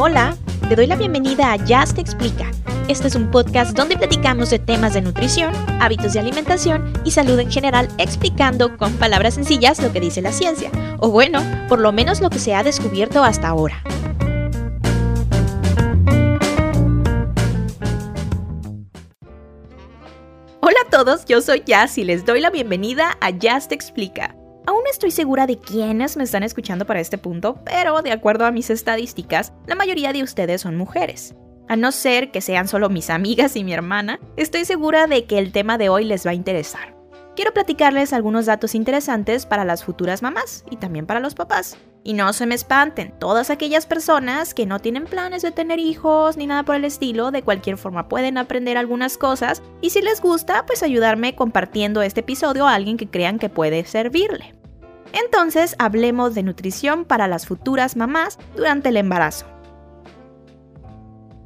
Hola, te doy la bienvenida a Just Te Explica. Este es un podcast donde platicamos de temas de nutrición, hábitos de alimentación y salud en general, explicando con palabras sencillas lo que dice la ciencia, o bueno, por lo menos lo que se ha descubierto hasta ahora. Hola a todos, yo soy Jazz y les doy la bienvenida a Just Te Explica. Aún no estoy segura de quiénes me están escuchando para este punto, pero de acuerdo a mis estadísticas, la mayoría de ustedes son mujeres. A no ser que sean solo mis amigas y mi hermana, estoy segura de que el tema de hoy les va a interesar. Quiero platicarles algunos datos interesantes para las futuras mamás y también para los papás. Y no se me espanten, todas aquellas personas que no tienen planes de tener hijos ni nada por el estilo, de cualquier forma pueden aprender algunas cosas y si les gusta, pues ayudarme compartiendo este episodio a alguien que crean que puede servirle. Entonces, hablemos de nutrición para las futuras mamás durante el embarazo.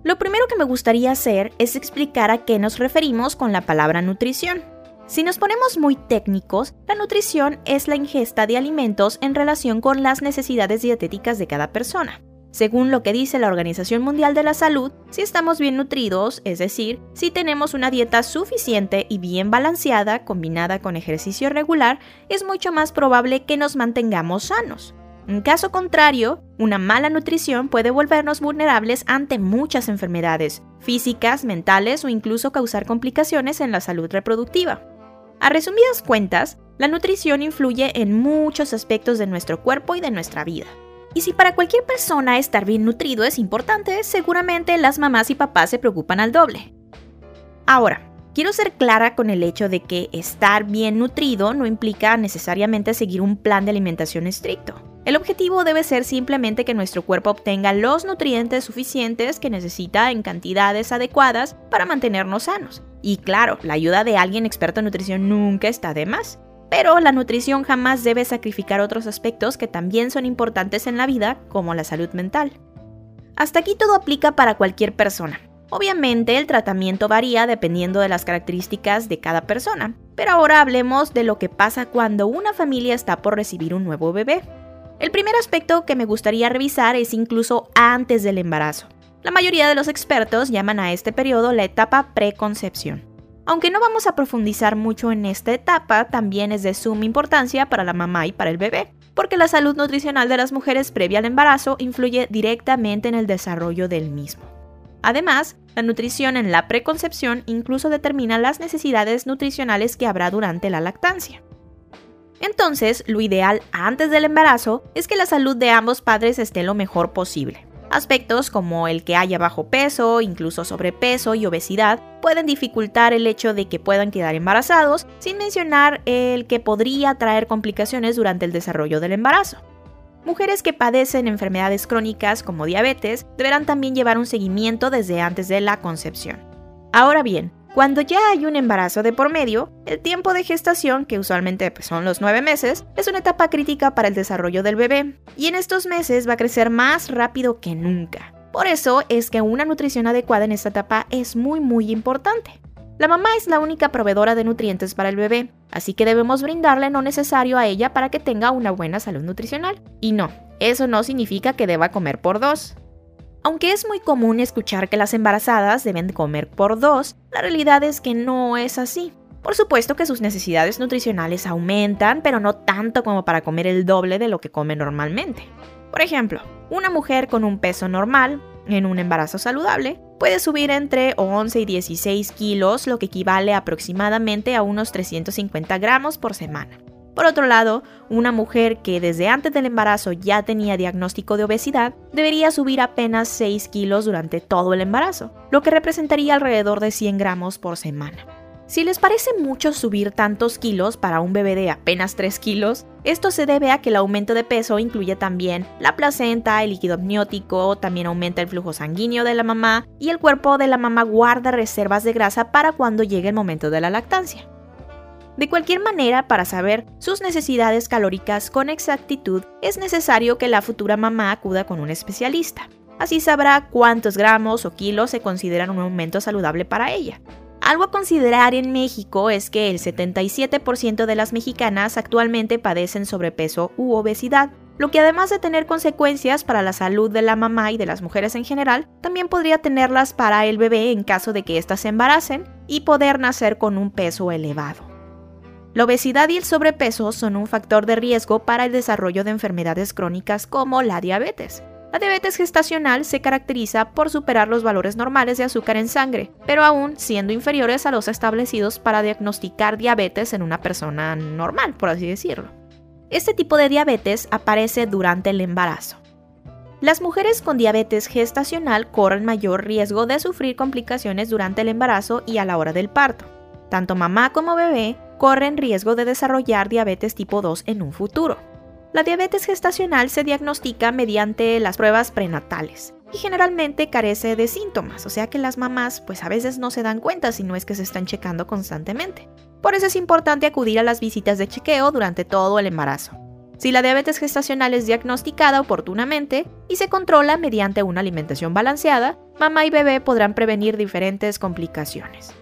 Lo primero que me gustaría hacer es explicar a qué nos referimos con la palabra nutrición. Si nos ponemos muy técnicos, la nutrición es la ingesta de alimentos en relación con las necesidades dietéticas de cada persona. Según lo que dice la Organización Mundial de la Salud, si estamos bien nutridos, es decir, si tenemos una dieta suficiente y bien balanceada combinada con ejercicio regular, es mucho más probable que nos mantengamos sanos. En caso contrario, una mala nutrición puede volvernos vulnerables ante muchas enfermedades, físicas, mentales o incluso causar complicaciones en la salud reproductiva. A resumidas cuentas, la nutrición influye en muchos aspectos de nuestro cuerpo y de nuestra vida. Y si para cualquier persona estar bien nutrido es importante, seguramente las mamás y papás se preocupan al doble. Ahora, quiero ser clara con el hecho de que estar bien nutrido no implica necesariamente seguir un plan de alimentación estricto. El objetivo debe ser simplemente que nuestro cuerpo obtenga los nutrientes suficientes que necesita en cantidades adecuadas para mantenernos sanos. Y claro, la ayuda de alguien experto en nutrición nunca está de más. Pero la nutrición jamás debe sacrificar otros aspectos que también son importantes en la vida, como la salud mental. Hasta aquí todo aplica para cualquier persona. Obviamente el tratamiento varía dependiendo de las características de cada persona, pero ahora hablemos de lo que pasa cuando una familia está por recibir un nuevo bebé. El primer aspecto que me gustaría revisar es incluso antes del embarazo. La mayoría de los expertos llaman a este periodo la etapa preconcepción. Aunque no vamos a profundizar mucho en esta etapa, también es de suma importancia para la mamá y para el bebé, porque la salud nutricional de las mujeres previa al embarazo influye directamente en el desarrollo del mismo. Además, la nutrición en la preconcepción incluso determina las necesidades nutricionales que habrá durante la lactancia. Entonces, lo ideal antes del embarazo es que la salud de ambos padres esté lo mejor posible. Aspectos como el que haya bajo peso, incluso sobrepeso y obesidad, pueden dificultar el hecho de que puedan quedar embarazados, sin mencionar el que podría traer complicaciones durante el desarrollo del embarazo. Mujeres que padecen enfermedades crónicas como diabetes deberán también llevar un seguimiento desde antes de la concepción. Ahora bien, cuando ya hay un embarazo de por medio, el tiempo de gestación, que usualmente pues, son los nueve meses, es una etapa crítica para el desarrollo del bebé, y en estos meses va a crecer más rápido que nunca. Por eso es que una nutrición adecuada en esta etapa es muy muy importante. La mamá es la única proveedora de nutrientes para el bebé, así que debemos brindarle lo necesario a ella para que tenga una buena salud nutricional. Y no, eso no significa que deba comer por dos. Aunque es muy común escuchar que las embarazadas deben comer por dos, la realidad es que no es así. Por supuesto que sus necesidades nutricionales aumentan, pero no tanto como para comer el doble de lo que come normalmente. Por ejemplo, una mujer con un peso normal, en un embarazo saludable, puede subir entre 11 y 16 kilos, lo que equivale aproximadamente a unos 350 gramos por semana. Por otro lado, una mujer que desde antes del embarazo ya tenía diagnóstico de obesidad debería subir apenas 6 kilos durante todo el embarazo, lo que representaría alrededor de 100 gramos por semana. Si les parece mucho subir tantos kilos para un bebé de apenas 3 kilos, esto se debe a que el aumento de peso incluye también la placenta, el líquido amniótico, también aumenta el flujo sanguíneo de la mamá y el cuerpo de la mamá guarda reservas de grasa para cuando llegue el momento de la lactancia. De cualquier manera, para saber sus necesidades calóricas con exactitud, es necesario que la futura mamá acuda con un especialista. Así sabrá cuántos gramos o kilos se consideran un aumento saludable para ella. Algo a considerar en México es que el 77% de las mexicanas actualmente padecen sobrepeso u obesidad, lo que además de tener consecuencias para la salud de la mamá y de las mujeres en general, también podría tenerlas para el bebé en caso de que éstas se embaracen y poder nacer con un peso elevado. La obesidad y el sobrepeso son un factor de riesgo para el desarrollo de enfermedades crónicas como la diabetes. La diabetes gestacional se caracteriza por superar los valores normales de azúcar en sangre, pero aún siendo inferiores a los establecidos para diagnosticar diabetes en una persona normal, por así decirlo. Este tipo de diabetes aparece durante el embarazo. Las mujeres con diabetes gestacional corren mayor riesgo de sufrir complicaciones durante el embarazo y a la hora del parto. Tanto mamá como bebé corren riesgo de desarrollar diabetes tipo 2 en un futuro. La diabetes gestacional se diagnostica mediante las pruebas prenatales y generalmente carece de síntomas, o sea que las mamás pues a veces no se dan cuenta si no es que se están checando constantemente. Por eso es importante acudir a las visitas de chequeo durante todo el embarazo. Si la diabetes gestacional es diagnosticada oportunamente y se controla mediante una alimentación balanceada, mamá y bebé podrán prevenir diferentes complicaciones.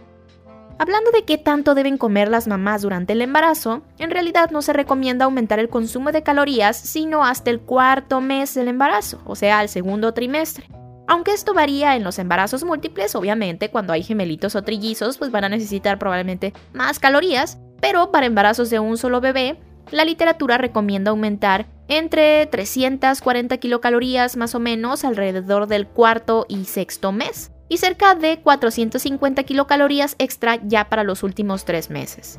Hablando de qué tanto deben comer las mamás durante el embarazo, en realidad no se recomienda aumentar el consumo de calorías sino hasta el cuarto mes del embarazo, o sea, el segundo trimestre. Aunque esto varía en los embarazos múltiples, obviamente cuando hay gemelitos o trillizos pues van a necesitar probablemente más calorías, pero para embarazos de un solo bebé, la literatura recomienda aumentar entre 340 kilocalorías más o menos alrededor del cuarto y sexto mes y cerca de 450 kilocalorías extra ya para los últimos tres meses.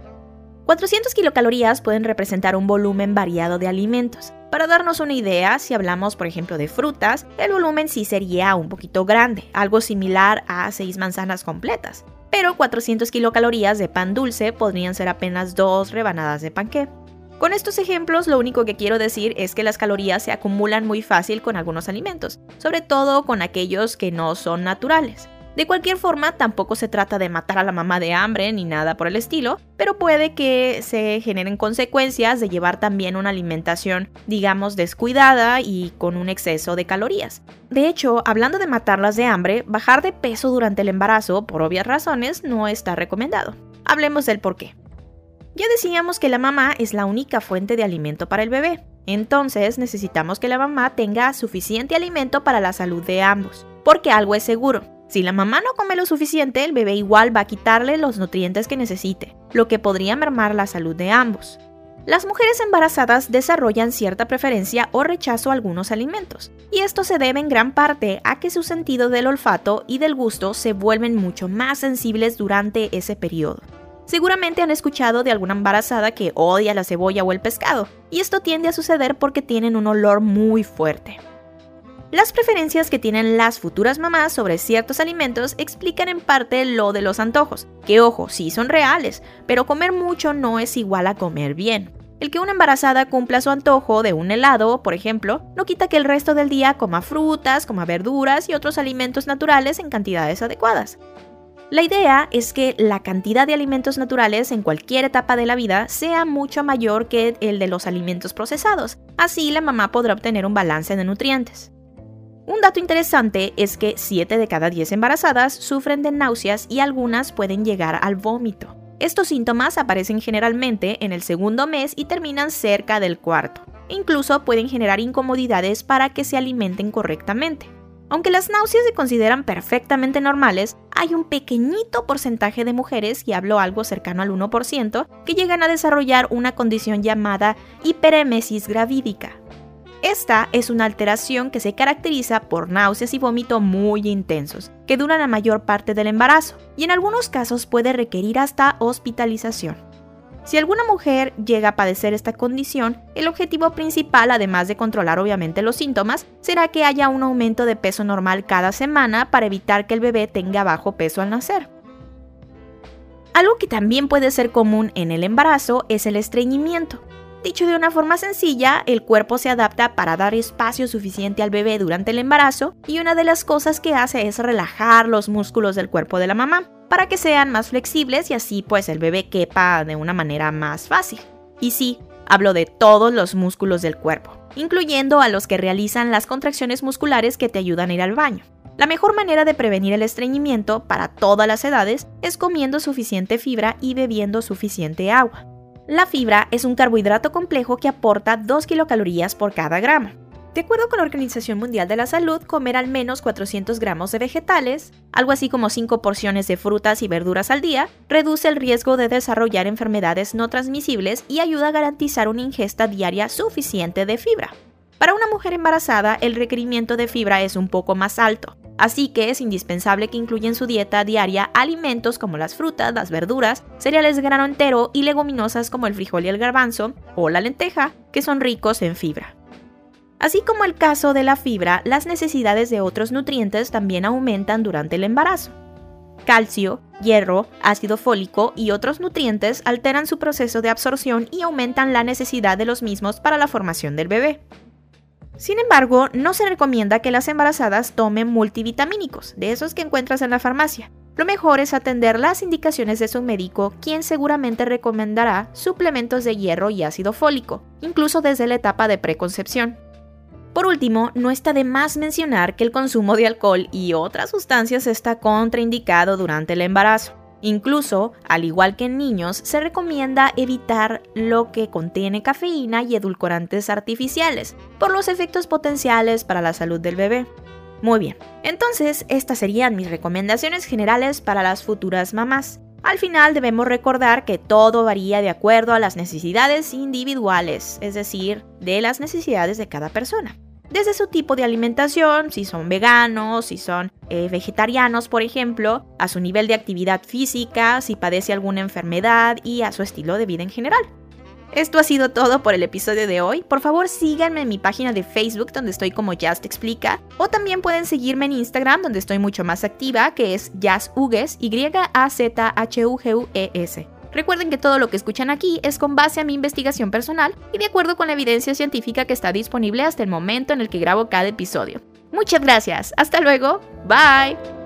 400 kilocalorías pueden representar un volumen variado de alimentos. Para darnos una idea, si hablamos por ejemplo de frutas, el volumen sí sería un poquito grande, algo similar a 6 manzanas completas. Pero 400 kilocalorías de pan dulce podrían ser apenas dos rebanadas de panqué. Con estos ejemplos lo único que quiero decir es que las calorías se acumulan muy fácil con algunos alimentos, sobre todo con aquellos que no son naturales. De cualquier forma, tampoco se trata de matar a la mamá de hambre ni nada por el estilo, pero puede que se generen consecuencias de llevar también una alimentación, digamos, descuidada y con un exceso de calorías. De hecho, hablando de matarlas de hambre, bajar de peso durante el embarazo, por obvias razones, no está recomendado. Hablemos del por qué. Ya decíamos que la mamá es la única fuente de alimento para el bebé, entonces necesitamos que la mamá tenga suficiente alimento para la salud de ambos, porque algo es seguro. Si la mamá no come lo suficiente, el bebé igual va a quitarle los nutrientes que necesite, lo que podría mermar la salud de ambos. Las mujeres embarazadas desarrollan cierta preferencia o rechazo a algunos alimentos, y esto se debe en gran parte a que su sentido del olfato y del gusto se vuelven mucho más sensibles durante ese periodo. Seguramente han escuchado de alguna embarazada que odia la cebolla o el pescado, y esto tiende a suceder porque tienen un olor muy fuerte. Las preferencias que tienen las futuras mamás sobre ciertos alimentos explican en parte lo de los antojos, que ojo, sí son reales, pero comer mucho no es igual a comer bien. El que una embarazada cumpla su antojo de un helado, por ejemplo, no quita que el resto del día coma frutas, coma verduras y otros alimentos naturales en cantidades adecuadas. La idea es que la cantidad de alimentos naturales en cualquier etapa de la vida sea mucho mayor que el de los alimentos procesados, así la mamá podrá obtener un balance de nutrientes. Un dato interesante es que 7 de cada 10 embarazadas sufren de náuseas y algunas pueden llegar al vómito. Estos síntomas aparecen generalmente en el segundo mes y terminan cerca del cuarto. Incluso pueden generar incomodidades para que se alimenten correctamente. Aunque las náuseas se consideran perfectamente normales, hay un pequeñito porcentaje de mujeres, y hablo algo cercano al 1%, que llegan a desarrollar una condición llamada hiperemesis gravídica. Esta es una alteración que se caracteriza por náuseas y vómito muy intensos, que duran la mayor parte del embarazo, y en algunos casos puede requerir hasta hospitalización. Si alguna mujer llega a padecer esta condición, el objetivo principal, además de controlar obviamente los síntomas, será que haya un aumento de peso normal cada semana para evitar que el bebé tenga bajo peso al nacer. Algo que también puede ser común en el embarazo es el estreñimiento. Dicho de una forma sencilla, el cuerpo se adapta para dar espacio suficiente al bebé durante el embarazo y una de las cosas que hace es relajar los músculos del cuerpo de la mamá para que sean más flexibles y así pues el bebé quepa de una manera más fácil. Y sí, hablo de todos los músculos del cuerpo, incluyendo a los que realizan las contracciones musculares que te ayudan a ir al baño. La mejor manera de prevenir el estreñimiento para todas las edades es comiendo suficiente fibra y bebiendo suficiente agua. La fibra es un carbohidrato complejo que aporta 2 kilocalorías por cada gramo. De acuerdo con la Organización Mundial de la Salud, comer al menos 400 gramos de vegetales, algo así como 5 porciones de frutas y verduras al día, reduce el riesgo de desarrollar enfermedades no transmisibles y ayuda a garantizar una ingesta diaria suficiente de fibra. Para una mujer embarazada, el requerimiento de fibra es un poco más alto, así que es indispensable que incluya en su dieta diaria alimentos como las frutas, las verduras, cereales de grano entero y leguminosas como el frijol y el garbanzo o la lenteja, que son ricos en fibra. Así como el caso de la fibra, las necesidades de otros nutrientes también aumentan durante el embarazo. Calcio, hierro, ácido fólico y otros nutrientes alteran su proceso de absorción y aumentan la necesidad de los mismos para la formación del bebé. Sin embargo, no se recomienda que las embarazadas tomen multivitamínicos, de esos que encuentras en la farmacia. Lo mejor es atender las indicaciones de su médico, quien seguramente recomendará suplementos de hierro y ácido fólico, incluso desde la etapa de preconcepción. Por último, no está de más mencionar que el consumo de alcohol y otras sustancias está contraindicado durante el embarazo. Incluso, al igual que en niños, se recomienda evitar lo que contiene cafeína y edulcorantes artificiales, por los efectos potenciales para la salud del bebé. Muy bien, entonces estas serían mis recomendaciones generales para las futuras mamás. Al final debemos recordar que todo varía de acuerdo a las necesidades individuales, es decir, de las necesidades de cada persona. Desde su tipo de alimentación, si son veganos, si son eh, vegetarianos, por ejemplo, a su nivel de actividad física, si padece alguna enfermedad y a su estilo de vida en general. Esto ha sido todo por el episodio de hoy. Por favor, síganme en mi página de Facebook donde estoy como Just Explica. O también pueden seguirme en Instagram donde estoy mucho más activa, que es JazzHugues, Y-A-Z-H-U-G-U-E-S. Recuerden que todo lo que escuchan aquí es con base a mi investigación personal y de acuerdo con la evidencia científica que está disponible hasta el momento en el que grabo cada episodio. Muchas gracias. Hasta luego. Bye.